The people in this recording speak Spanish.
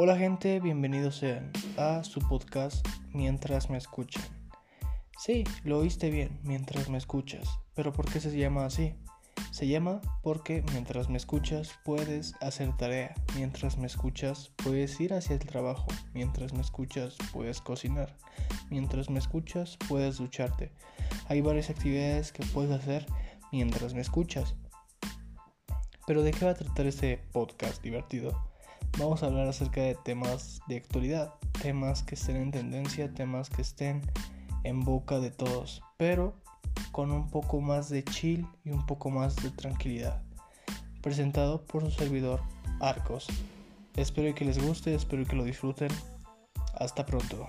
Hola gente, bienvenidos sean a su podcast Mientras me escuchan. Sí, lo oíste bien, mientras me escuchas. Pero ¿por qué se llama así? Se llama porque mientras me escuchas puedes hacer tarea, mientras me escuchas puedes ir hacia el trabajo, mientras me escuchas puedes cocinar, mientras me escuchas puedes ducharte. Hay varias actividades que puedes hacer mientras me escuchas. Pero ¿de qué va a tratar este podcast divertido? Vamos a hablar acerca de temas de actualidad, temas que estén en tendencia, temas que estén en boca de todos, pero con un poco más de chill y un poco más de tranquilidad. Presentado por su servidor Arcos. Espero que les guste, espero que lo disfruten. Hasta pronto.